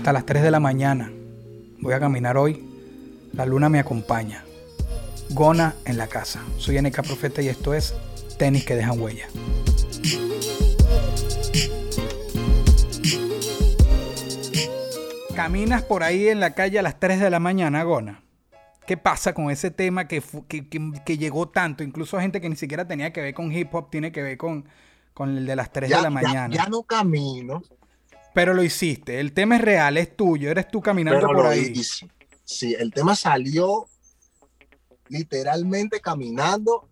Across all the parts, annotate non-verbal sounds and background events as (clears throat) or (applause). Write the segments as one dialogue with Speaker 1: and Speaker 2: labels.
Speaker 1: Hasta las 3 de la mañana. Voy a caminar hoy. La luna me acompaña. Gona en la casa. Soy NK Profeta y esto es Tenis que dejan huella. Caminas por ahí en la calle a las 3 de la mañana, Gona. ¿Qué pasa con ese tema que, que, que- que llegó tanto? Incluso gente que ni siquiera tenía que ver con hip hop, tiene que ver con, con el de las 3 de la
Speaker 2: ya,
Speaker 1: mañana.
Speaker 2: ya no camino,
Speaker 1: Pero lo hiciste. El tema es real, es tuyo. Eres tú caminando
Speaker 2: pero
Speaker 1: por
Speaker 2: lo
Speaker 1: ahí.
Speaker 2: hice. Sí, el tema salió literalmente caminando.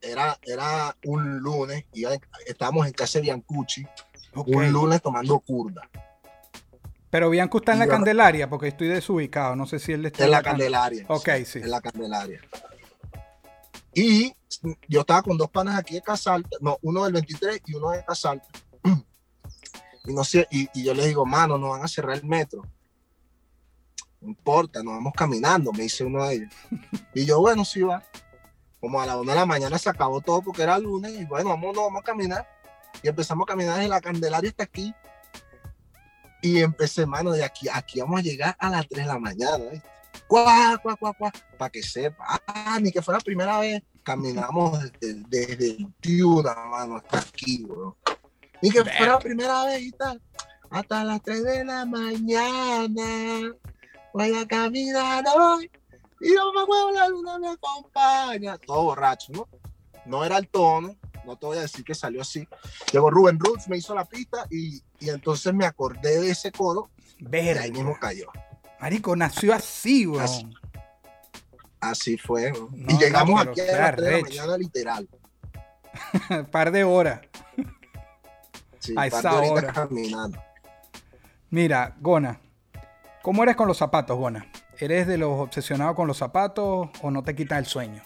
Speaker 2: Era, era un lunes, iba- estábamos en casa de Biancucci, un lunes tomando curda.
Speaker 1: Pero Bianco está en la
Speaker 2: Yo-
Speaker 1: Candelaria porque estoy desubicado. No sé si él está
Speaker 2: En la
Speaker 1: Can-
Speaker 2: Candelaria.
Speaker 1: Ok, sí.
Speaker 2: En la Candelaria. Y yo estaba con dos panas aquí de Casalta, no, uno del 23 y uno de Casalta. (clears throat) Y no y, yo les digo, mano, nos van a cerrar el metro. No importa, nos vamos caminando, me dice uno de ellos. Y yo, bueno, sí va. Como a la una de la mañana se acabó todo porque era lunes, y bueno, vamos, no, vamos a caminar. Y empezamos a caminar desde la Candelaria hasta aquí. Y empecé, mano, de aquí, aquí vamos a llegar a las 3 de la mañana. Cuá, cuá, cuá, cuá, para que sepa. Ah, ni que fuera la primera vez. Caminamos desde, desde el Tiuna, mano, hasta aquí, bro. Ni que fuera la primera vez y tal. Hasta las 3 de la mañana. Voy a caminar hoy. Y yo me acuerdo, la luna me acompaña. Todo borracho, ¿no? No era el tono. No te voy a decir que salió así. Llegó Rubén Roots, me hizo la pista y, y entonces me acordé de ese coro y
Speaker 1: Verga.
Speaker 2: ahí mismo cayó.
Speaker 1: Marico, nació así, weón.
Speaker 2: Así. Así fue. y llegamos
Speaker 1: no,
Speaker 2: aquí a las 3 de la mañana, literal. (laughs)
Speaker 1: Par de horas.
Speaker 2: Sí,
Speaker 1: A esa hora.
Speaker 2: caminando.
Speaker 1: Mira, Gona. ¿Cómo eres con los zapatos, Gona? ¿Eres de los obsesionados con los zapatos o no te quitan el sueño?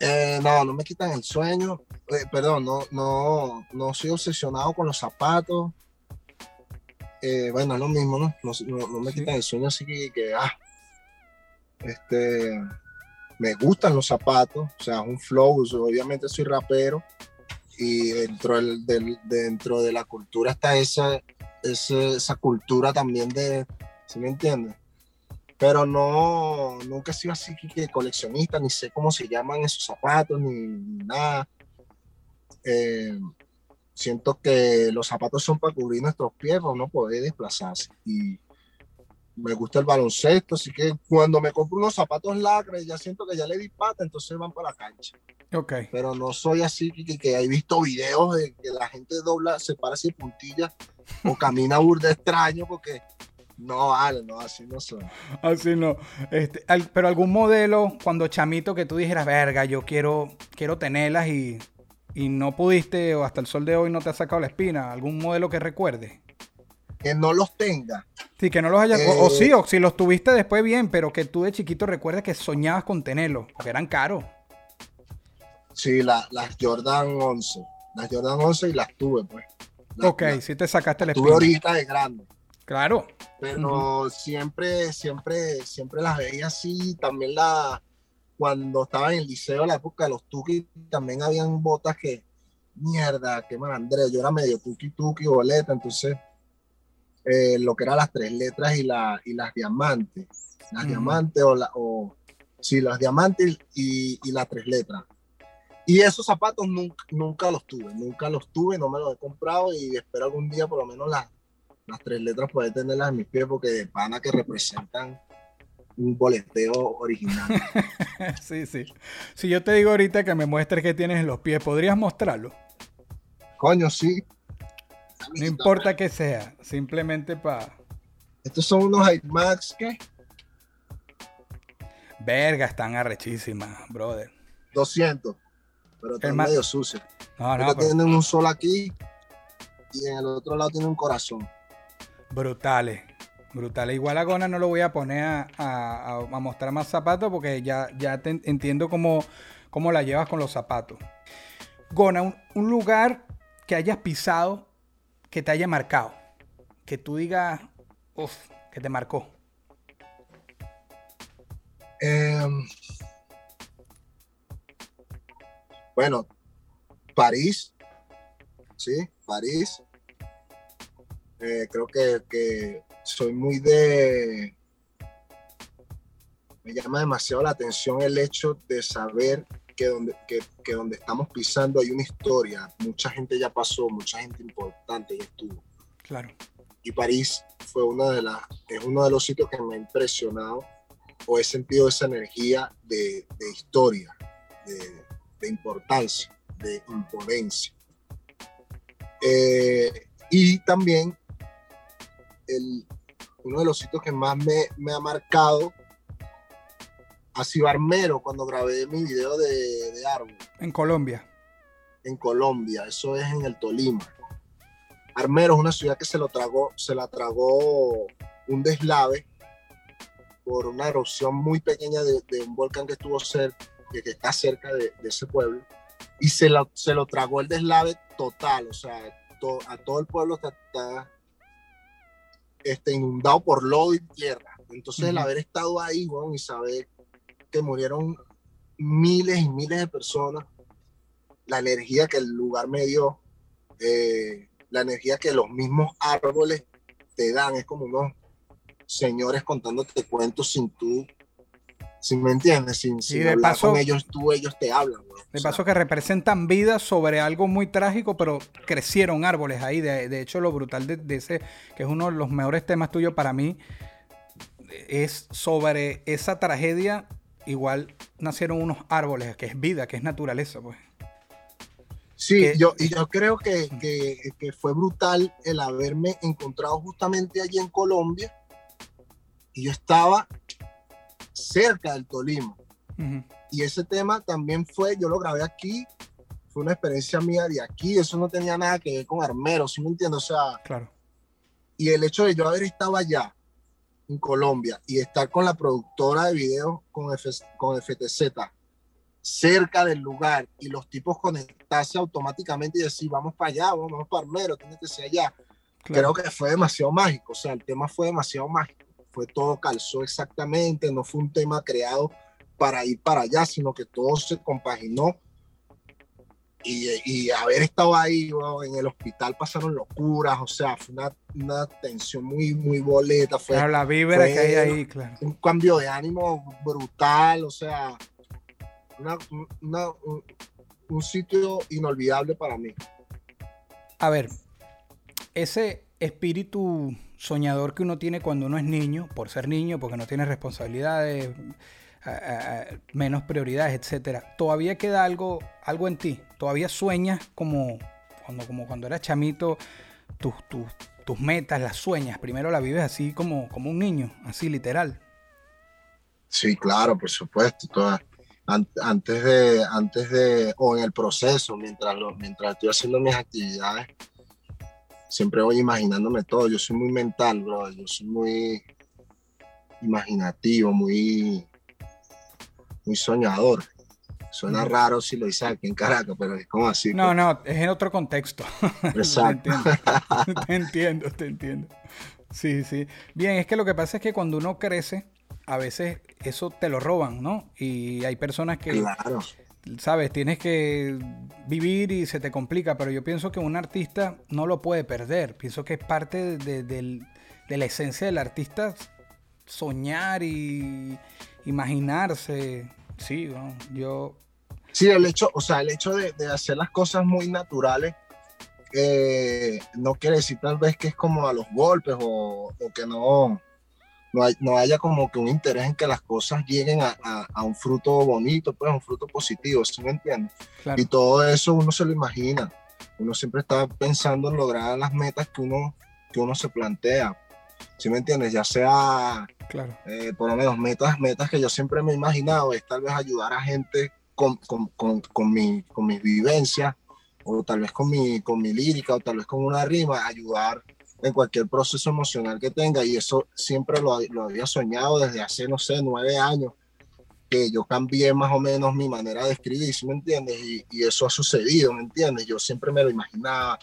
Speaker 2: Eh, no, no me quitan el sueño. Eh, perdón, no, no, no soy obsesionado con los zapatos. Eh, bueno, es lo mismo, ¿no? No, no- no me
Speaker 1: Sí.
Speaker 2: quitan el sueño, así que, que, ah, este, me gustan los zapatos, o sea, es un flow, obviamente soy rapero y dentro, del, dentro de la cultura está esa, esa cultura también de, ¿sí me entiendes? Pero no, nunca he sido así que, coleccionista, ni sé cómo se llaman esos zapatos, ni, ni nada. Eh, siento que los zapatos son para cubrir nuestros pies, para no poder desplazarse. Y me gusta el baloncesto, así que cuando me compro unos zapatos lacres, ya siento que ya le di pata, entonces van para la cancha.
Speaker 1: Ok.
Speaker 2: Pero no soy así que, que, que he visto videos de que la gente dobla, se para de puntillas o camina burda extraño, porque no vale, no, así no soy.
Speaker 1: Así no. Este, al- pero algún modelo, cuando chamito, que tú dijeras, verga, yo quiero, quiero tenerlas y, y no pudiste, o hasta el sol de hoy no te ha sacado la espina. ¿Algún modelo que recuerde?
Speaker 2: Que no los tenga.
Speaker 1: Sí, que no los hayas. o- o
Speaker 2: Eh.
Speaker 1: sí, o si los tuviste después bien, pero que tú de chiquito recuerdes que soñabas con tenerlos, porque eran caros.
Speaker 2: Sí, la- las Jordan 11. Las Jordan 11 y las tuve, pues. Las-
Speaker 1: Ok, sí te sacaste la
Speaker 2: tuve ahorita de grande.
Speaker 1: Claro.
Speaker 2: Pero siempre, siempre, siempre las veía así. También la, cuando estaba en el liceo, la época de los tuki, también habían botas que, mierda, qué malandreo. Yo era medio tuki tuki, boleta, entonces eh, lo que eran las tres letras y, la, y las diamantes. Las diamantes o, la, o sí, las diamantes y, y las tres letras. Y esos zapatos nunca, nunca los tuve, nunca los tuve, no me los he comprado y espero algún día por lo menos las, las tres letras poder tenerlas en mis pies porque de pana que representan un boleteo original. (laughs)
Speaker 1: sí, sí. Si yo te digo ahorita que me muestres qué tienes en los pies, ¿podrías mostrarlo?
Speaker 2: Coño, sí.
Speaker 1: No importa que sea, simplemente para...
Speaker 2: Estos son unos Air Max que
Speaker 1: Verga, están arrechísimas, brother.
Speaker 2: 200, pero están
Speaker 1: Max-
Speaker 2: medio sucios.
Speaker 1: No, no, pero-
Speaker 2: tienen un sol aquí y en el otro lado tiene un corazón.
Speaker 1: Brutales. Brutales. Igual a Gona no lo voy a poner a, a- a mostrar más zapatos porque ya, ya te entiendo cómo, cómo la llevas con los zapatos. Gona, un, un lugar que hayas pisado que te haya marcado. Que tú digas, uff, que te marcó.
Speaker 2: Em, bueno, París, sí, París. Eh, creo que, que soy muy de... Me llama demasiado la atención el hecho de saber que donde, que, que donde estamos pisando hay una historia. Mucha gente ya pasó, mucha gente importante ya estuvo.
Speaker 1: Claro.
Speaker 2: Y París fue una de las, es uno de los sitios que me ha impresionado o he sentido esa energía de, de historia, de, de importancia, de imponencia. Eh, y también el, uno de los sitios que más me, me ha marcado ha sido Armero cuando grabé mi video de, de árbol
Speaker 1: En Colombia.
Speaker 2: en Colombia, eso es en el Tolima. Armero es una ciudad que se lo tragó, se la tragó un deslave por una erupción muy pequeña de, de un volcán que estuvo cerca, que, que está cerca de, de ese pueblo, y se lo, se lo tragó el deslave total, o sea, to- a todo el pueblo está, está, este, inundado por lodo y tierra. Entonces, el
Speaker 1: Ujú.
Speaker 2: haber estado ahí, weón, y saber que murieron miles y miles de personas, la energía que el lugar me dio, eh, la energía que los mismos árboles te dan, es como unos señores contándote cuentos sin tú, sin me entiendes, sin, sin
Speaker 1: de
Speaker 2: hablar
Speaker 1: paso-
Speaker 2: con ellos, tú, ellos te hablan. weón.
Speaker 1: De
Speaker 2: O sea,
Speaker 1: paso que representan vida sobre algo muy trágico, pero crecieron árboles ahí. De, de hecho, lo brutal de, de ese, que es uno de los mejores temas tuyos para mí, es sobre esa tragedia. Igual nacieron unos árboles, que es vida, que es naturaleza, pues.
Speaker 2: Sí,
Speaker 1: que-
Speaker 2: yo, y yo creo que, que, que fue brutal el haberme encontrado justamente allí en Colombia y yo estaba cerca del Tolima. Y ese tema también fue, yo lo grabé aquí, fue una experiencia mía de aquí, eso no tenía nada que ver con Armero, ¿sí me entiendes? O sea,
Speaker 1: Claro.
Speaker 2: y el hecho de yo haber estado allá en Colombia y estar con la productora de videos con, F- con FTZ cerca del lugar y los tipos conectarse automáticamente y decir vamos para allá, vamos para Armero, tiene que ser allá.
Speaker 1: claro.
Speaker 2: Creo que fue demasiado mágico, o sea, el tema fue demasiado mágico, fue todo calzó exactamente, no fue un tema creado para ir para allá, sino que todo se compaginó. Y, y haber estado ahí en el hospital pasaron locuras, o sea, fue una, una tensión muy, muy boleta, fue
Speaker 1: Claro, la vibra
Speaker 2: fue-
Speaker 1: que hay ahí, claro.
Speaker 2: un cambio de ánimo brutal, o sea, una- una- un, un sitio inolvidable para mí.
Speaker 1: A ver, ese espíritu soñador que uno tiene cuando uno es niño, por ser niño, porque no tiene responsabilidades, menos prioridades, etcétera, todavía queda algo, algo en ti. Todavía sueñas como cuando, como cuando eras chamito, tus, tus, tus metas, las sueñas. Primero la vives así como, como un niño, así literal.
Speaker 2: Sí, claro, por supuesto. toda- an- antes de, antes de, o en el proceso, mientras, mientras estoy haciendo mis actividades, siempre voy imaginándome todo. Yo soy muy mental, bro. Yo soy muy imaginativo, muy, muy soñador. Suena raro si lo dice aquí en Caracas, pero es como así.
Speaker 1: No, no, es en otro contexto. (laughs)
Speaker 2: Exacto.
Speaker 1: Te entiendo, (laughs) te entiendo, te entiendo. Sí, sí. Bien, es que lo que pasa es que cuando uno crece, a veces eso te lo roban, ¿no? Y hay personas que,
Speaker 2: Claro.
Speaker 1: sabes, tienes que vivir y se te complica, pero yo pienso que un artista no lo puede perder. Pienso que es parte de, del- de la esencia del artista soñar y imaginarse. Sí, bueno, yo...
Speaker 2: Sí, el hecho, o sea, el hecho de, de hacer las cosas muy naturales eh, no quiere decir tal vez que es como a los golpes o, o que no, no, hay- no haya como que un interés en que las cosas lleguen a, a- a un fruto bonito, pues un fruto positivo, ¿sí me entiendes?
Speaker 1: Claro.
Speaker 2: Y todo eso uno se lo imagina. Uno siempre está pensando en lograr las metas que uno, que uno se plantea. ¿Sí me entiendes? Ya sea
Speaker 1: Claro.
Speaker 2: eh, por lo menos metas, metas que yo siempre me he imaginado es tal vez ayudar a gente con, con, con, con, mi, con mis vivencias o tal vez con mi, con mi lírica, o tal vez con una rima, ayudar en cualquier proceso emocional que tenga. Y eso siempre lo, lo había soñado desde hace, no sé, nueve años, que yo cambié más o menos mi manera de escribir, ¿sí me entiendes? Y, y eso ha sucedido, ¿me entiendes? Yo siempre me lo imaginaba.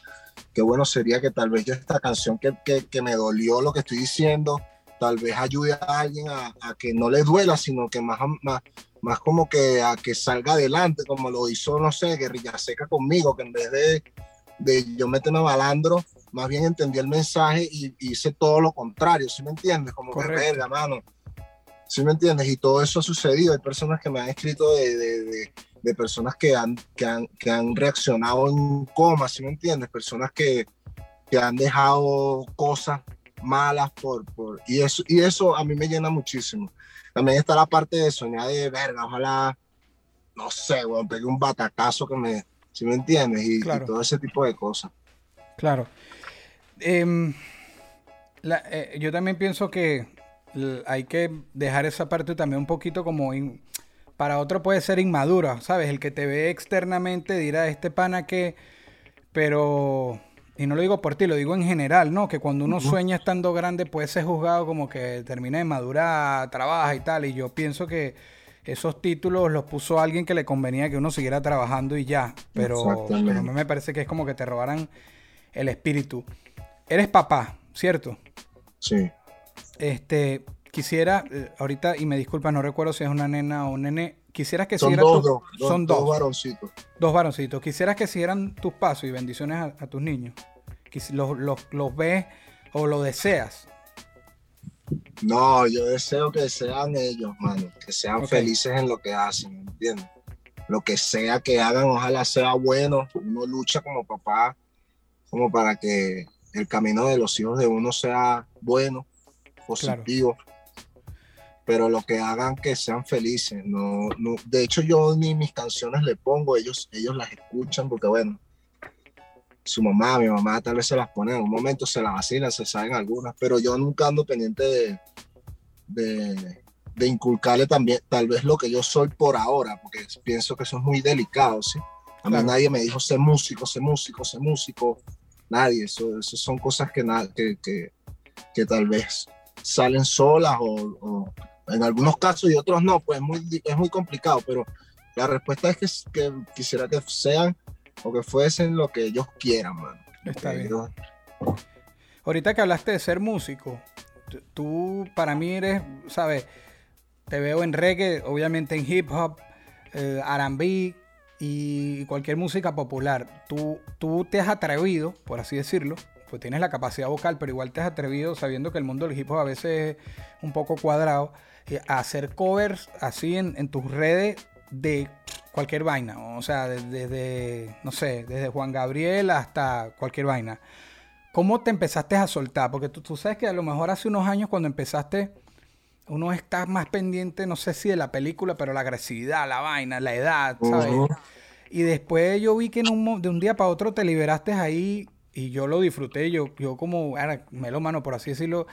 Speaker 2: Qué bueno sería que tal vez yo esta canción que, que, que me dolió lo que estoy diciendo, tal vez ayude a alguien a, a, que no le duela, sino que más, más, más como que a que salga adelante, como lo hizo, no sé, Guerrilla Seca conmigo, que en vez de, de yo meterme balandro, más bien entendí el mensaje y, y hice todo lo contrario, ¿sí me entiendes? Como Correcto. que verga, mano. ¿Sí me entiendes? Y todo eso ha sucedido. Hay personas que me han escrito de, de, de, de personas que han, que, han, que han reaccionado en coma, ¿sí me entiendes? Personas que, que han dejado cosas malas por, por y eso y eso a mí me llena muchísimo. También está la parte de soñar de verga ojalá no sé bueno, pegue un batacazo que me si me entiendes y, claro. y, todo ese tipo de cosas
Speaker 1: claro. Eh, la, eh, yo también pienso que hay que dejar esa parte también un poquito como in, para otro puede ser inmadura sabes el que te ve externamente dirá este pana que pero y no lo digo por ti, lo digo en general, ¿no? Que cuando uno uh -huh. sueña estando grande puede ser juzgado como que termina de madurar, trabaja y tal. Y yo pienso que esos títulos los puso alguien que le convenía que uno siguiera trabajando y ya. Pero, pero a mí me parece que es como que te robaran el espíritu. Eres papá, ¿cierto?
Speaker 2: Sí.
Speaker 1: Este, quisiera, eh, ahorita, y me disculpa, no recuerdo si es una nena o un nene, quisieras que
Speaker 2: son
Speaker 1: siguieran
Speaker 2: dos,
Speaker 1: tu,
Speaker 2: dos,
Speaker 1: son
Speaker 2: dos,
Speaker 1: dos,
Speaker 2: varoncitos.
Speaker 1: Dos varoncitos. Quisieras que siguieran tus pasos y bendiciones a, a tus niños. Los, los, los, ves o lo deseas.
Speaker 2: No, yo deseo que sean ellos, mano. Que sean okay. felices en lo que hacen, ¿entiendes? Lo que sea que hagan, ojalá sea bueno. Uno lucha como papá, como para que el camino de los hijos de uno sea bueno, positivo. Claro pero lo que hagan que sean felices. No, no, de hecho, yo ni mis canciones le pongo, ellos, ellos las escuchan porque, bueno, su mamá, mi mamá tal vez se las pone en un momento, se las vacilan, se saben algunas, pero yo nunca ando pendiente de, de, de, inculcarle también, tal vez lo que yo soy por ahora, porque pienso que eso es muy delicado, ¿sí? A mí claro. nadie me dijo, sé músico, sé músico, sé músico, nadie, eso, eso son cosas que, que, que, que tal vez salen solas o, o en algunos casos y otros no, pues es muy, es muy complicado, pero la respuesta es que, que quisiera que sean o que fuesen lo que ellos quieran, man.
Speaker 1: Está bien. Yo... Ahorita que hablaste de ser músico, tú para mí eres, ¿sabes? Te veo en reggae, obviamente en hip hop, eh, RB y cualquier música popular. Tú, tú te has atrevido, por así decirlo, pues tienes la capacidad vocal, pero igual te has atrevido sabiendo que el mundo del hip hop a veces es un poco cuadrado eh, a hacer covers así en, en, tus redes de cualquier vaina. O sea, desde, de, no sé, desde Juan Gabriel hasta cualquier vaina. ¿Cómo te empezaste a soltar? Porque tú, tú, sabes que a lo mejor hace unos años cuando empezaste, uno está más pendiente, no sé si de la película, pero la agresividad, la vaina, la edad, ¿sabes? Uh -huh. Y después yo vi que en un, de un día para otro te liberaste ahí y yo lo disfruté. Yo, yo como, era melómano, por así decirlo,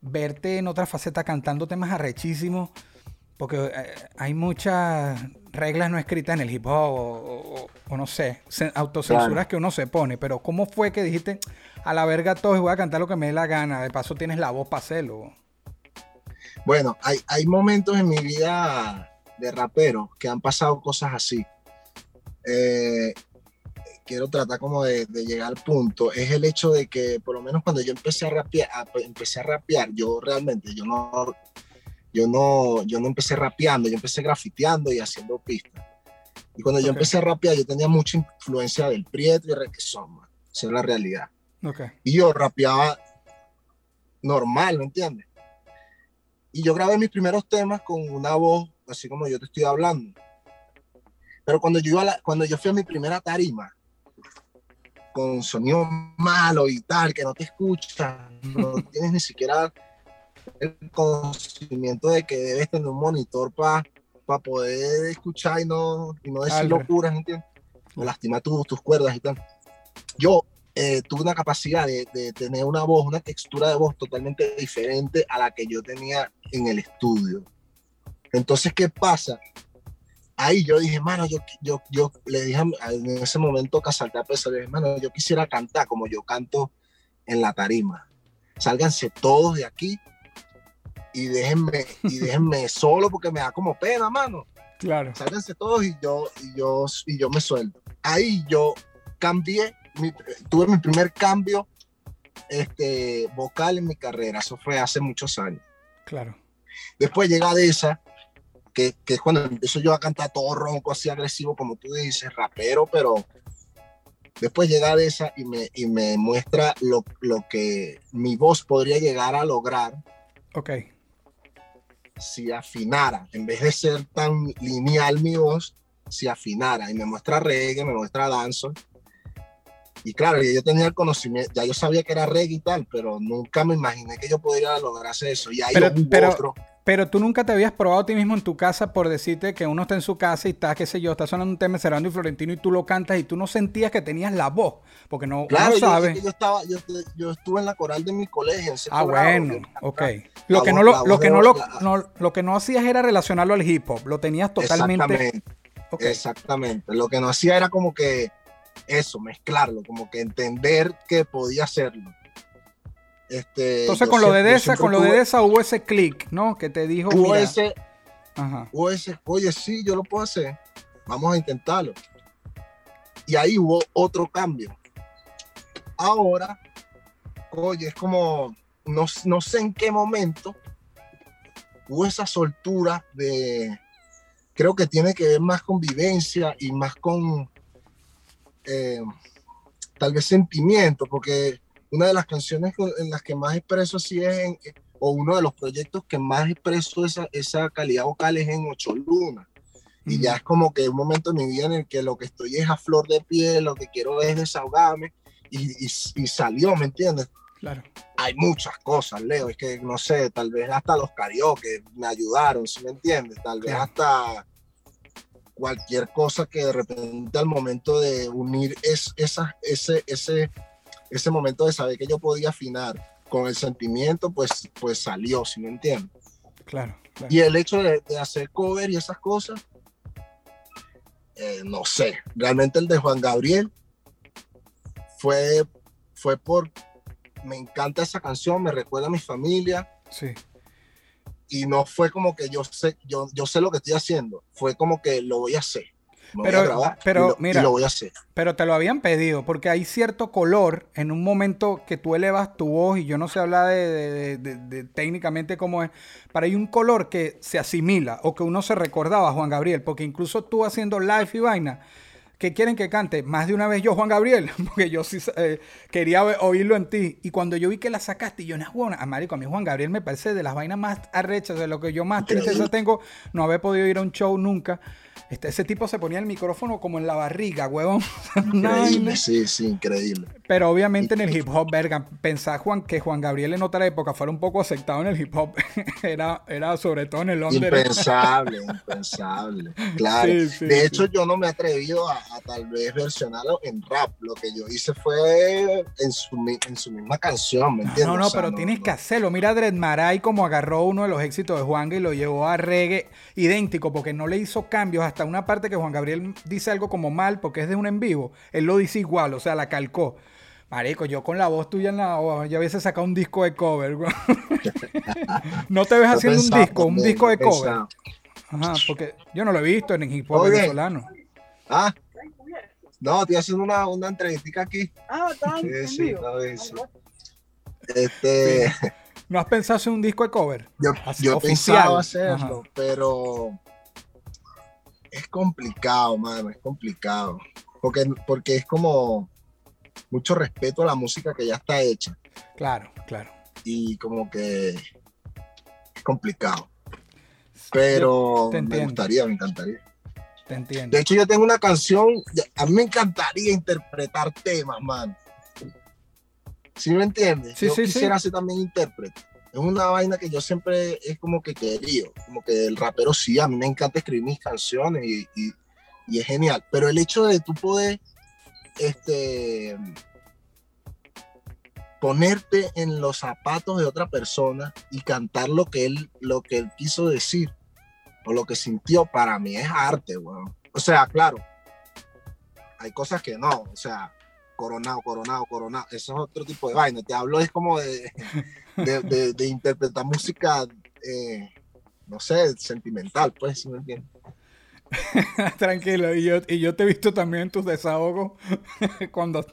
Speaker 1: verte en otra faceta cantando temas arrechísimos, porque eh, hay muchas reglas no escritas en el hip hop o, o, o no sé, autocensuras claro. que uno se pone, pero ¿cómo fue que dijiste a la verga todo y voy a cantar lo que me dé la gana? De paso tienes la voz para hacerlo.
Speaker 2: Bueno, hay, hay momentos en mi vida de rapero que han pasado cosas así. Eh, quiero tratar como de, de, llegar al punto es el hecho de que por lo menos cuando yo empecé a rapear, a, empecé a rapear, yo realmente, yo no, yo no, yo no empecé rapeando, yo empecé grafiteando y haciendo pistas. Y cuando okay. yo empecé a rapear, yo tenía mucha influencia del Prieto y Requesón, man. esa es la realidad.
Speaker 1: Okay.
Speaker 2: Y yo rapeaba normal, ¿me entiendes? Y yo grabé mis primeros temas con una voz así como yo te estoy hablando. Pero cuando yo, iba a la, cuando yo fui a mi primera tarima, con sonido malo y tal, que no te escucha, no (laughs) tienes ni siquiera el conocimiento de que debes tener un monitor para pa poder escuchar y no, y no decir locuras, ¿entiendes? Lastima tus, tus cuerdas y tal. Yo eh, tuve una capacidad de, de, tener una voz, una textura de voz totalmente diferente a la que yo tenía en el estudio. Entonces, ¿qué pasa? Ahí yo dije, mano, yo, yo, yo le dije a- en ese momento que salté a pesar, le dije, mano, yo quisiera cantar como yo canto en la tarima. Sálganse todos de aquí y déjenme, y (laughs) déjenme solo porque me da como pena, mano.
Speaker 1: Claro.
Speaker 2: Sálganse todos y yo, y yo, y yo me suelto. Ahí yo cambié, mi- tuve mi primer cambio este, vocal en mi carrera. Eso fue hace muchos años.
Speaker 1: Claro.
Speaker 2: Después llega de esa, que, que es cuando empiezo yo a cantar todo ronco, así agresivo, como tú dices, rapero, pero después llega de esa y me, y me muestra lo, lo que mi voz podría llegar a lograr
Speaker 1: Ok.
Speaker 2: si afinara, en vez de ser tan lineal mi voz, si afinara. Y me muestra reggae, me muestra dancehall. Y claro, yo tenía el conocimiento, ya yo sabía que era reggae y tal, pero nunca me imaginé que yo podría lograr hacer eso. Y ahí
Speaker 1: Pero-
Speaker 2: hubo
Speaker 1: pero-
Speaker 2: otro.
Speaker 1: Pero tú nunca te habías probado a ti mismo en tu casa por decirte que uno está en su casa y está, qué sé yo, está sonando un tema Cerrando y Florentino y tú lo cantas y tú no sentías que tenías la voz, porque no,
Speaker 2: Claro,
Speaker 1: uno
Speaker 2: yo, estaba, yo, yo estuve en la coral de mi colegio. en
Speaker 1: Ah,
Speaker 2: grado,
Speaker 1: bueno,
Speaker 2: cantaba.
Speaker 1: ok. Lo que no lo, lo que no lo,
Speaker 2: la-
Speaker 1: no- lo que no hacías era relacionarlo al hip hop, lo tenías totalmente.
Speaker 2: Exactamente, exactamente. Lo que no hacía era como que eso, mezclarlo, como que entender que podía hacerlo. Este,
Speaker 1: Entonces con lo de
Speaker 2: siempre
Speaker 1: con lo de Deza hubo ese click, ¿no? Que te dijo,
Speaker 2: hubo ese,
Speaker 1: ajá,
Speaker 2: hubo ese, oye, sí, yo lo puedo hacer, vamos a intentarlo. Y ahí hubo otro cambio. Ahora, oye, es como, no, no sé en qué momento hubo esa soltura de, creo que tiene que ver más con vivencia y más con eh, tal vez sentimiento, porque una de las canciones en las que más expreso así es, en- o uno de los proyectos que más expreso esa, esa calidad vocal es en Ocho Lunas. Y ya es como que un momento en mi vida en el que lo que estoy es a flor de piel, lo que quiero es desahogarme y, y, y salió, ¿me entiendes?
Speaker 1: claro.
Speaker 2: Hay muchas cosas, Leo, es que no sé, tal vez hasta los karaoke me ayudaron, ¿sí me entiendes? Tal vez
Speaker 1: Claro.
Speaker 2: hasta cualquier cosa que de repente al momento de unir es, esa, ese, ese, ese momento de saber que yo podía afinar con el sentimiento, pues, pues salió, ¿sí me entiendes?
Speaker 1: Claro, claro.
Speaker 2: Y el hecho de, de hacer cover y esas cosas, eh, no sé, realmente el de Juan Gabriel fue, fue por, me encanta esa canción, me recuerda a mi familia
Speaker 1: Sí.
Speaker 2: y no fue como que yo sé, yo, yo sé lo que estoy haciendo, fue como que lo voy a hacer.
Speaker 1: Pero-
Speaker 2: voy a grabar
Speaker 1: pero
Speaker 2: y, lo, y
Speaker 1: mira,
Speaker 2: lo voy a hacer.
Speaker 1: Pero te lo habían pedido, porque hay cierto color en un momento que tú elevas tu voz, y yo no sé hablar de, de- de- de técnicamente cómo es, pero hay un color que se asimila o que uno se recordaba, Juan Gabriel, porque incluso tú haciendo live y vaina, que quieren que cante más de una vez yo, Juan Gabriel, (laughs) porque yo sí eh, quería oírlo en ti, y cuando yo vi que la sacaste, yo, no, bueno, a marico, a mí Juan Gabriel me parece de las vainas más arrechas, de lo que yo más tristeza tengo, no haber podido ir a un show nunca. Este, ese tipo se ponía el micrófono como en la barriga, huevón. (laughs)
Speaker 2: Increíble, sí, sí, increíble.
Speaker 1: Pero obviamente en el hip hop, verga, pensar Juan, que Juan Gabriel en otra época fuera un poco aceptado en el hip hop, (laughs) era, era sobre todo en el Londres.
Speaker 2: Impensable, (laughs) impensable. Claro.
Speaker 1: Sí, sí,
Speaker 2: de
Speaker 1: sí.
Speaker 2: hecho, yo no me he atrevido a, a tal vez versionarlo en rap. Lo que yo hice fue en su, mi- en su misma canción, ¿me entiendes?
Speaker 1: No, no,
Speaker 2: O sea,
Speaker 1: pero
Speaker 2: no-
Speaker 1: tienes
Speaker 2: no-
Speaker 1: que hacerlo. Mira Dred Maray como agarró uno de los éxitos de Juan y lo llevó a reggae idéntico, porque no le hizo cambios hasta una parte que Juan Gabriel dice algo como mal, porque es de un en vivo. Él lo dice igual, o sea, la calcó. Marico, yo con la voz tuya en la oh, ya hubiese sacado un disco de cover. güey. (laughs) no te ves haciendo un
Speaker 2: pensaba
Speaker 1: disco, un disco de cover.
Speaker 2: pensaba.
Speaker 1: Ajá, porque yo no lo he visto en el hip hop
Speaker 2: Oye.
Speaker 1: venezolano.
Speaker 2: Ah, no, estoy haciendo una, una entrevista aquí.
Speaker 3: Ah, están
Speaker 2: Sí, sí, está sí. Este,
Speaker 1: ¿No has pensado hacer un disco de cover?
Speaker 2: yo,
Speaker 1: Así,
Speaker 2: yo pensado hacerlo,
Speaker 1: Ajá.
Speaker 2: pero complicado, mano, es complicado. Porque, porque es como mucho respeto a la música que ya está hecha.
Speaker 1: Claro, claro.
Speaker 2: y como que es complicado. Pero me gustaría, me encantaría.
Speaker 1: Te entiendo.
Speaker 2: De hecho, yo tengo una canción, a mí me encantaría interpretar temas, man. ¿Sí me entiendes?
Speaker 1: Sí,
Speaker 2: yo
Speaker 1: sí, sí.
Speaker 2: quisiera ser también intérprete. Es una vaina que yo siempre es como que querido, como que el rapero sí, a mí me encanta escribir mis canciones y, y- es genial. Pero el hecho de tú poder este, ponerte en los zapatos de otra persona y cantar lo que él, lo que él quiso decir, o lo que sintió, para mí es arte, weón. O sea, claro, hay cosas que no, o sea, coronado, coronado, coronado, eso es otro tipo de vaina. Te hablo es como de, de, de- (laughs) de interpretar música, eh, no sé, sentimental, pues, si me entiendes. (laughs)
Speaker 1: Tranquilo, y yo, y yo te he visto también en tus desahogos. (laughs) cuando,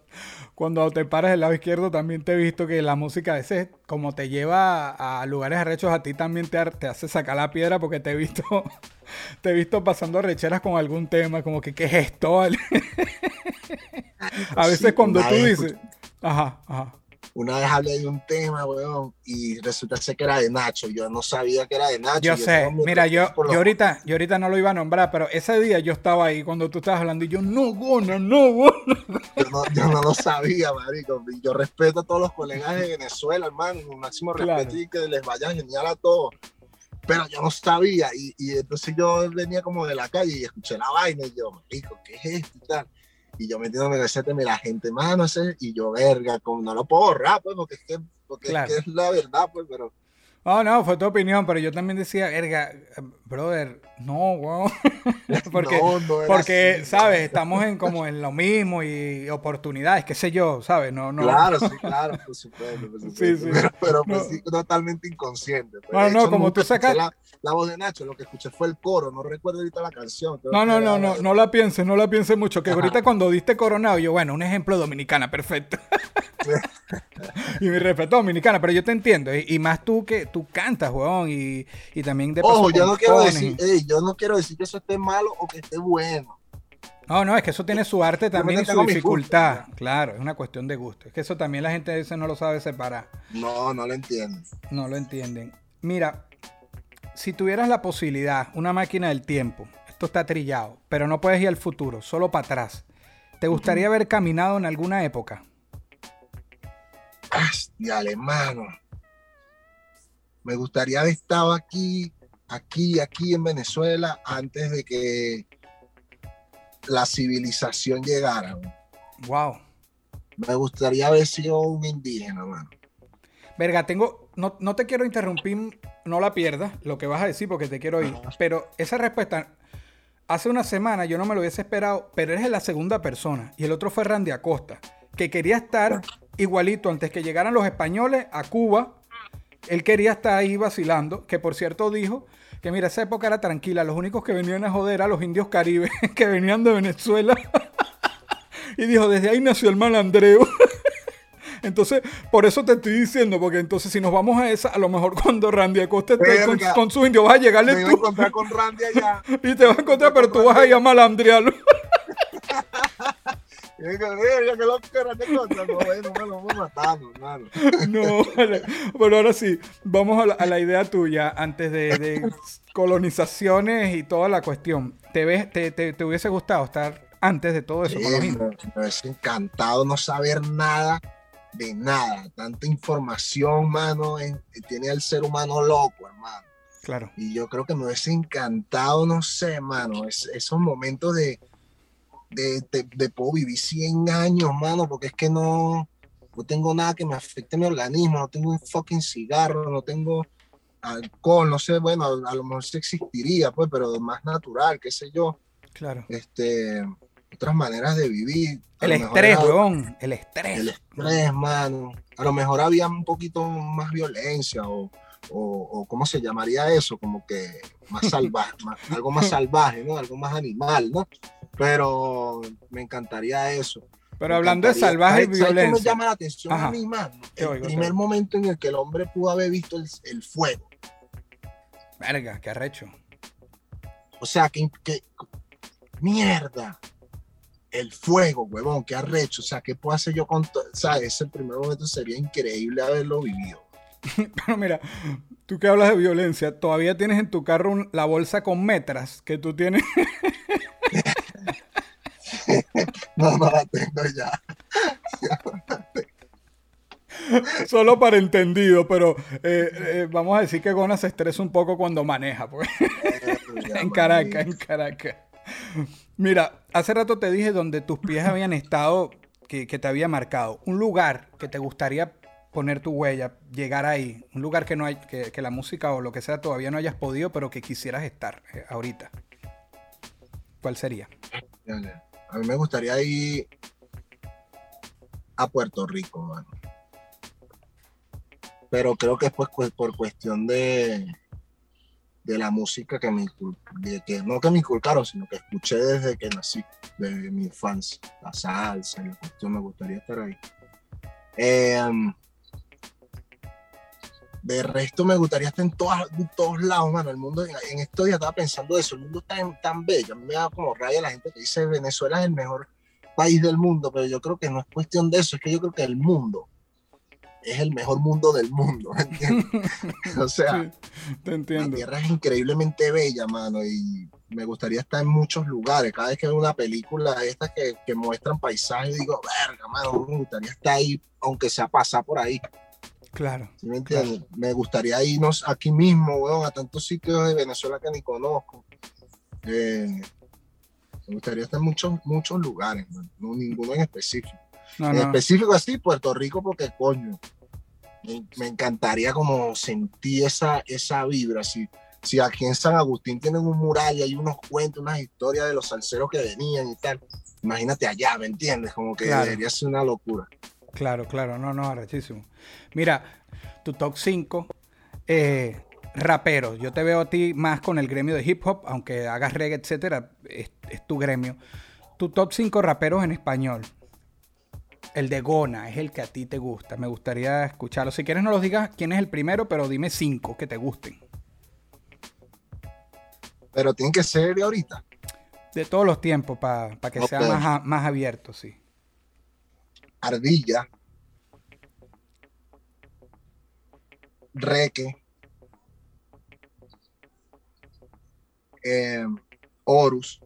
Speaker 1: cuando te paras del lado izquierdo, también te he visto que la música a veces, como te lleva a, a lugares arrechos, a ti también te hace sacar la piedra porque te he visto, te he visto pasando recheras con algún tema, como que, ¿qué es esto? A veces
Speaker 2: Sí,
Speaker 1: cuando tú dices, ajá, ajá.
Speaker 2: Una vez hablé de un tema, weón, y resulta ser que era de Nacho. Yo no sabía que era de Nacho.
Speaker 1: Yo sé, mira, yo, yo
Speaker 2: los-
Speaker 1: ahorita, yo ahorita no lo iba a nombrar, pero ese día yo estaba ahí cuando tú estabas hablando y yo, no, Gona, no, Gona.
Speaker 2: Yo no, yo no lo sabía, marico. Yo respeto a todos los colegas de Venezuela, hermano. Un máximo
Speaker 1: Claro.
Speaker 2: respeto y que les vaya genial a todos. Pero yo no sabía. Y, y entonces yo venía como de la calle y escuché la vaina y yo, marico, ¿qué es esto y tal? Y yo metiéndome en ese tema y la gente, mano, ese, y yo, verga, como no lo puedo borrar, pues, porque es que, porque
Speaker 1: Claro.
Speaker 2: es, que es la verdad, pues, pero
Speaker 1: No, no, fue tu opinión, pero yo también decía, verga, eh, brother, no, weón. (laughs) (laughs) porque,
Speaker 2: no, no era
Speaker 1: porque
Speaker 2: así,
Speaker 1: ¿sabes? Estamos en como en lo mismo y oportunidades, qué sé yo, ¿sabes? No, no.
Speaker 2: Claro, sí, claro, por supuesto, por (laughs) supuesto.
Speaker 1: Sí, sí.
Speaker 2: Pero, pero
Speaker 1: No.
Speaker 2: pues, totalmente inconsciente. pues.
Speaker 1: No, no,
Speaker 2: hecho,
Speaker 1: como tú sacas-
Speaker 2: La, la voz de Nacho, lo que escuché fue el coro, no recuerdo ahorita la canción.
Speaker 1: No, no, no, no, no la pienses, no la pienses mucho. Que
Speaker 2: Ajá.
Speaker 1: ahorita cuando diste coronado, yo, bueno, un ejemplo dominicana, perfecto. y mi respeto dominicana, pero yo te entiendo. Y, y más tú que tú cantas, weón, y, y también de
Speaker 2: Ojo, yo no quiero decir, yo no quiero decir que eso esté malo o que esté bueno.
Speaker 1: No, no, es que eso tiene su arte también y su dificultad. Claro, es una cuestión de gusto. Es que eso también la gente a veces no lo sabe separar.
Speaker 2: No, no lo entiendo.
Speaker 1: No lo entienden. Mira, si tuvieras la posibilidad, una máquina del tiempo, esto está trillado, pero no puedes ir al futuro, solo para atrás. ¿Te gustaría haber caminado en alguna época?
Speaker 2: Hostia, mano. Me gustaría haber estado aquí, aquí, aquí en Venezuela antes de que la civilización llegara.
Speaker 1: Wow.
Speaker 2: Me gustaría haber sido un indígena, mano.
Speaker 1: Verga, tengo. No, no te quiero interrumpir, no la pierdas, lo que vas a decir, porque te quiero oír.
Speaker 2: Ajá.
Speaker 1: Pero esa respuesta, hace una semana yo no me lo hubiese esperado, pero eres la segunda persona. Y el otro fue Randy Acosta, que quería estar igualito antes que llegaran los españoles a Cuba. Él quería estar ahí vacilando, que por cierto dijo que mira, esa época era tranquila, los únicos que venían a joder eran los indios caribes (laughs) que venían de Venezuela. (laughs) y dijo, desde ahí nació el malandreo. (laughs) Entonces, por eso te estoy diciendo, porque entonces si nos vamos a esa, a lo mejor cuando Randy Acosta esté con, con sus indios, vas a
Speaker 2: Me
Speaker 1: llegarle
Speaker 2: iba a
Speaker 1: tú
Speaker 2: encontrar con Randy allá.
Speaker 1: y te vas a encontrar, pero tú vas a ir a malandrearlo.
Speaker 2: No, bueno, me lo voy matando, hermano. (laughs)
Speaker 1: No, vale. Bueno, ahora sí, vamos a la, a la idea tuya antes de, de colonizaciones y toda la cuestión. ¿Te, ves, te, te, te hubiese gustado estar antes de todo eso con los
Speaker 2: Sí,
Speaker 1: indios?
Speaker 2: me, me hubiese encantado no saber nada de nada. Tanta información, mano, en- tiene al ser humano loco, hermano.
Speaker 1: Claro.
Speaker 2: Y yo creo que me hubiese encantado, no sé, mano, es- esos momentos de, de, de, de puedo vivir 100 años, mano, porque es que no, no tengo nada que me afecte mi organismo, no tengo un fucking cigarro, no tengo alcohol, no sé, bueno, a, a lo mejor sí existiría, pues, pero más natural, qué sé yo,
Speaker 1: Claro.
Speaker 2: este, otras maneras de vivir. A
Speaker 1: El estrés,
Speaker 2: era-
Speaker 1: weón. El estrés.
Speaker 2: el estrés, mano. A lo mejor había un poquito más violencia o, o, o ¿cómo se llamaría eso? Como que más salvaje, (laughs) más- algo más salvaje, ¿no? Algo más animal, ¿no? Pero me encantaría eso.
Speaker 1: Pero hablando de salvaje y
Speaker 2: ¿Sabes- sabes qué me
Speaker 1: violencia.
Speaker 2: llama la atención
Speaker 1: Ajá.
Speaker 2: a mí, mano?
Speaker 1: Te
Speaker 2: El
Speaker 1: oigo,
Speaker 2: primer
Speaker 1: oigo.
Speaker 2: momento en el que el hombre pudo haber visto el, el fuego.
Speaker 1: Verga, qué arrecho.
Speaker 2: O sea, que, que- mierda. El fuego, huevón, qué arrecho. O sea, ¿qué puedo hacer yo con todo? O sea, ese primer momento sería increíble haberlo vivido. (laughs)
Speaker 1: Pero mira, tú que hablas de violencia, todavía tienes en tu carro un- la bolsa con metras que tú tienes. (laughs)
Speaker 2: No, no la tengo ya.
Speaker 1: Solo para entendido, pero eh, eh, vamos a decir que Gona se estresa un poco cuando maneja, pues. en Caracas, en Caracas. Mira, hace rato te dije donde tus pies habían estado, que, que te había marcado. Un lugar que te gustaría poner tu huella, llegar ahí, un lugar que no hay, que, que la música o lo que sea todavía no hayas podido, pero que quisieras estar eh, ahorita. ¿Cuál sería?
Speaker 2: A mí me gustaría ir a Puerto Rico, mano. Pero creo que es pues, pues, por cuestión de, de la música que me de que no que me inculcaron, sino que escuché desde que nací, desde mi infancia. La salsa, la cuestión, me gustaría estar ahí. Em, de resto me gustaría estar en, todas, en todos lados, mano. El mundo, en, en estos días estaba pensando eso, el mundo está tan, tan bello. A mí me da como raya la gente que dice Venezuela es el mejor país del mundo, pero yo creo que no es cuestión de eso, es que yo creo que el mundo es el mejor mundo del mundo, ¿me entiendes? (laughs) o sea,
Speaker 1: Sí, te
Speaker 2: la tierra es increíblemente bella, mano, y me gustaría estar en muchos lugares. Cada vez que veo una película de estas que, que muestran paisajes, digo, verga, mano, me gustaría estar ahí, aunque sea pasar por ahí.
Speaker 1: Claro.
Speaker 2: ¿sí me entiendes? Me gustaría irnos aquí mismo, weón, a tantos sitios de Venezuela que ni conozco. Eh, me gustaría estar en muchos, muchos lugares, man, no ninguno en específico.
Speaker 1: No,
Speaker 2: En
Speaker 1: no.
Speaker 2: específico así, Puerto Rico, porque coño, me, me encantaría como sentir esa, esa vibra. Si, si aquí en San Agustín tienen un mural y hay unos cuentos, unas historias de los salseros que venían y tal, imagínate allá, ¿me entiendes? Como que
Speaker 1: Claro.
Speaker 2: debería ser una locura.
Speaker 1: Claro, claro, no, no, arrechísimo. Mira, tu top 5 raperos. Yo te veo a ti más con el gremio de hip hop, aunque hagas reggae, etcétera, es, es tu gremio. Tu top 5 raperos en español. El de Gona es el que a ti te gusta. Me gustaría escucharlo. Si quieres, no los digas quién es el primero, pero dime cinco que te gusten.
Speaker 2: Pero tienen que ser de ahorita.
Speaker 1: De todos los tiempos, para que sea más, más abierto, sí.
Speaker 2: Ardilla, Reque, eh, Horus,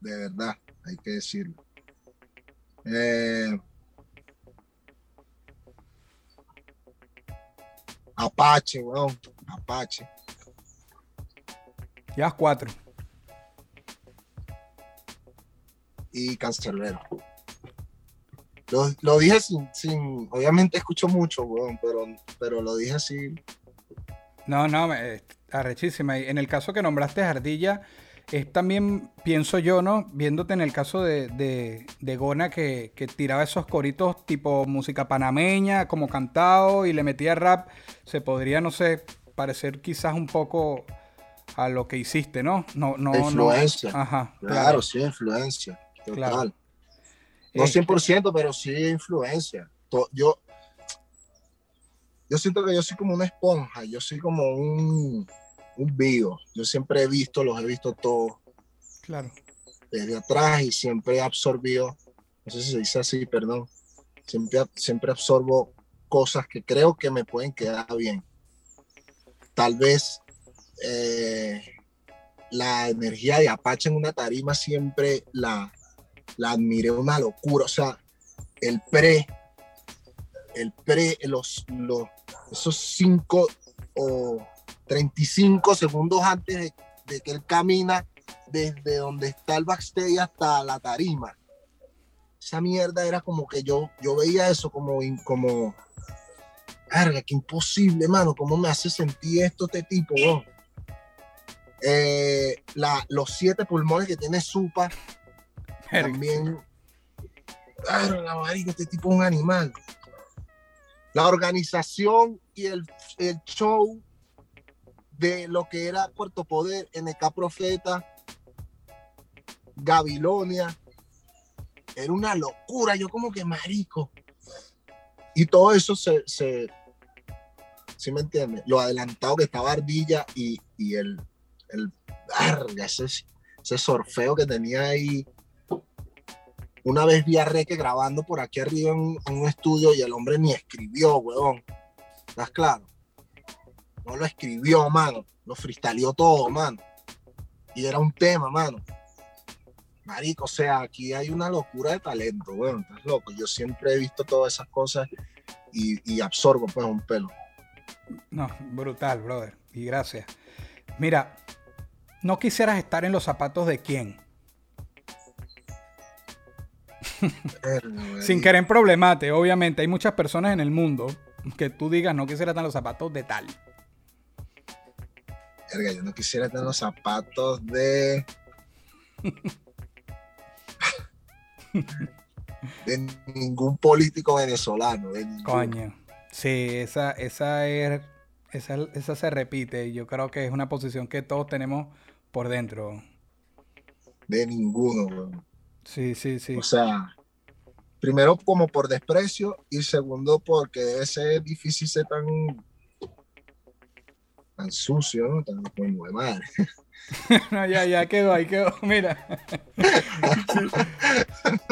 Speaker 2: de verdad, hay que decirlo. Eh, Apache, weón, Apache.
Speaker 1: Llevas cuatro.
Speaker 2: y Cancerbero. Lo, lo dije sin, sin, obviamente escucho mucho, weón, pero, pero lo dije así.
Speaker 1: No, no, me- eh, arrechísima. Y en el caso que nombraste Ardilla, es también, pienso yo, ¿no? Viéndote en el caso de, de, de Gona que, que tiraba esos coritos tipo música panameña, como cantado, y le metía rap, se podría, no sé, parecer quizás un poco a lo que hiciste, ¿no? No, no,
Speaker 2: De
Speaker 1: no.
Speaker 2: influencia.
Speaker 1: Ajá,
Speaker 2: Claro, sí, influencia. Total.
Speaker 1: Claro.
Speaker 2: No
Speaker 1: Este-
Speaker 2: 100%, pero sí influencia. Yo, yo siento que yo soy como una esponja, yo soy como un, un bio. Yo siempre he visto, los he visto todos
Speaker 1: Claro.
Speaker 2: desde atrás y siempre he absorbido, no sé si se dice así, perdón, siempre, siempre absorbo cosas que creo que me pueden quedar bien. Tal vez eh, la energía de Apache en una tarima siempre la, la admiré una locura, o sea, el pre, el pre, los, los, esos 5 o 35 segundos antes de, que él camina desde donde está el backstage hasta la tarima. Esa mierda era como que yo, yo veía eso como, como, verga, qué imposible, mano, cómo me hace sentir esto este tipo? Eh, los siete pulmones que tiene Supa, También, verga, marico, este tipo es un animal. La organización y el, el show de lo que era Puerto Poder, NK Profeta, Gabilonia. Era una locura, yo como que marico. Y todo eso se, se ¿sí me entiendes? Lo adelantado que estaba Ardilla y, y el, el ese, ese sorfeo que tenía ahí. Una vez vi a Reque grabando por aquí arriba en, un estudio y el hombre ni escribió, weón. ¿Estás claro? No lo escribió, mano. Lo freestyleó todo, mano. Y era un tema, mano. Marico, o sea, aquí hay una locura de talento, weón. Estás loco. Yo siempre he visto todas esas cosas y, y absorbo, pues, un pelo.
Speaker 1: No, brutal, brother. Y gracias. Mira, no quisieras estar en los zapatos de quién. (laughs) Sin querer problemate, obviamente. Hay muchas personas en el mundo que tú digas no quisiera tener los zapatos de tal.
Speaker 2: Verga, yo no quisiera tener los zapatos de. (laughs) de ningún político venezolano. De ningún.
Speaker 1: Coño. Sí, esa, esa es. Esa, esa se repite. Yo creo que es una posición que todos tenemos por dentro.
Speaker 2: De ninguno, weón.
Speaker 1: Sí, sí, sí.
Speaker 2: O sea, primero como por desprecio y segundo porque debe ser difícil ser tan, tan sucio, ¿no? Tan como de madre. (laughs)
Speaker 1: No, ya, ya quedó, ahí quedó. Mira.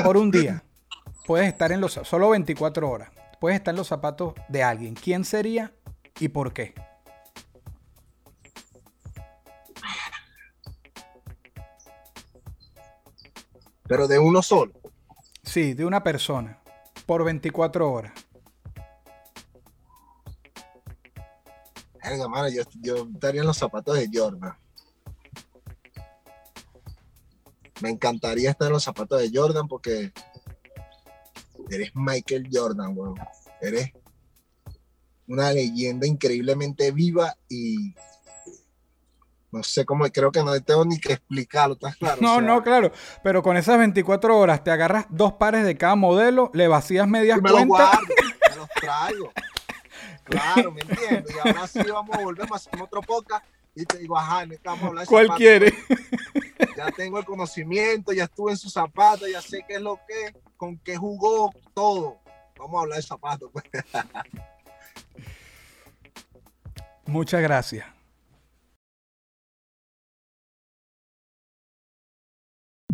Speaker 1: Por un día, puedes estar en los. Solo 24 horas. Puedes estar en los zapatos de alguien. ¿Quién sería y por qué?
Speaker 2: Pero de uno solo.
Speaker 1: Sí, de una persona. Por 24 horas.
Speaker 2: Verga, mano, yo, yo estaría en los zapatos de Jordan. Me encantaría estar en los zapatos de Jordan porque eres Michael Jordan, weón. Eres una leyenda increíblemente viva y no sé cómo, creo que no tengo ni que explicarlo, ¿estás claro?
Speaker 1: No,
Speaker 2: O sea,
Speaker 1: no, claro. Pero con esas 24 horas te agarras dos pares de cada modelo, le vacías medias
Speaker 2: y me los guardo, (laughs) me los traigo. Claro, ¿me entiendes? Y ahora sí vamos a volver a hacer otro podcast y te digo, ajá, necesitamos hablar de
Speaker 1: ¿Cuál
Speaker 2: zapatos.
Speaker 1: quiere?
Speaker 2: Ya tengo el conocimiento, ya estuve en sus zapatos, ya sé qué es lo que, con qué jugó, todo. Vamos a hablar de zapatos. Pues. (laughs)
Speaker 1: Muchas gracias.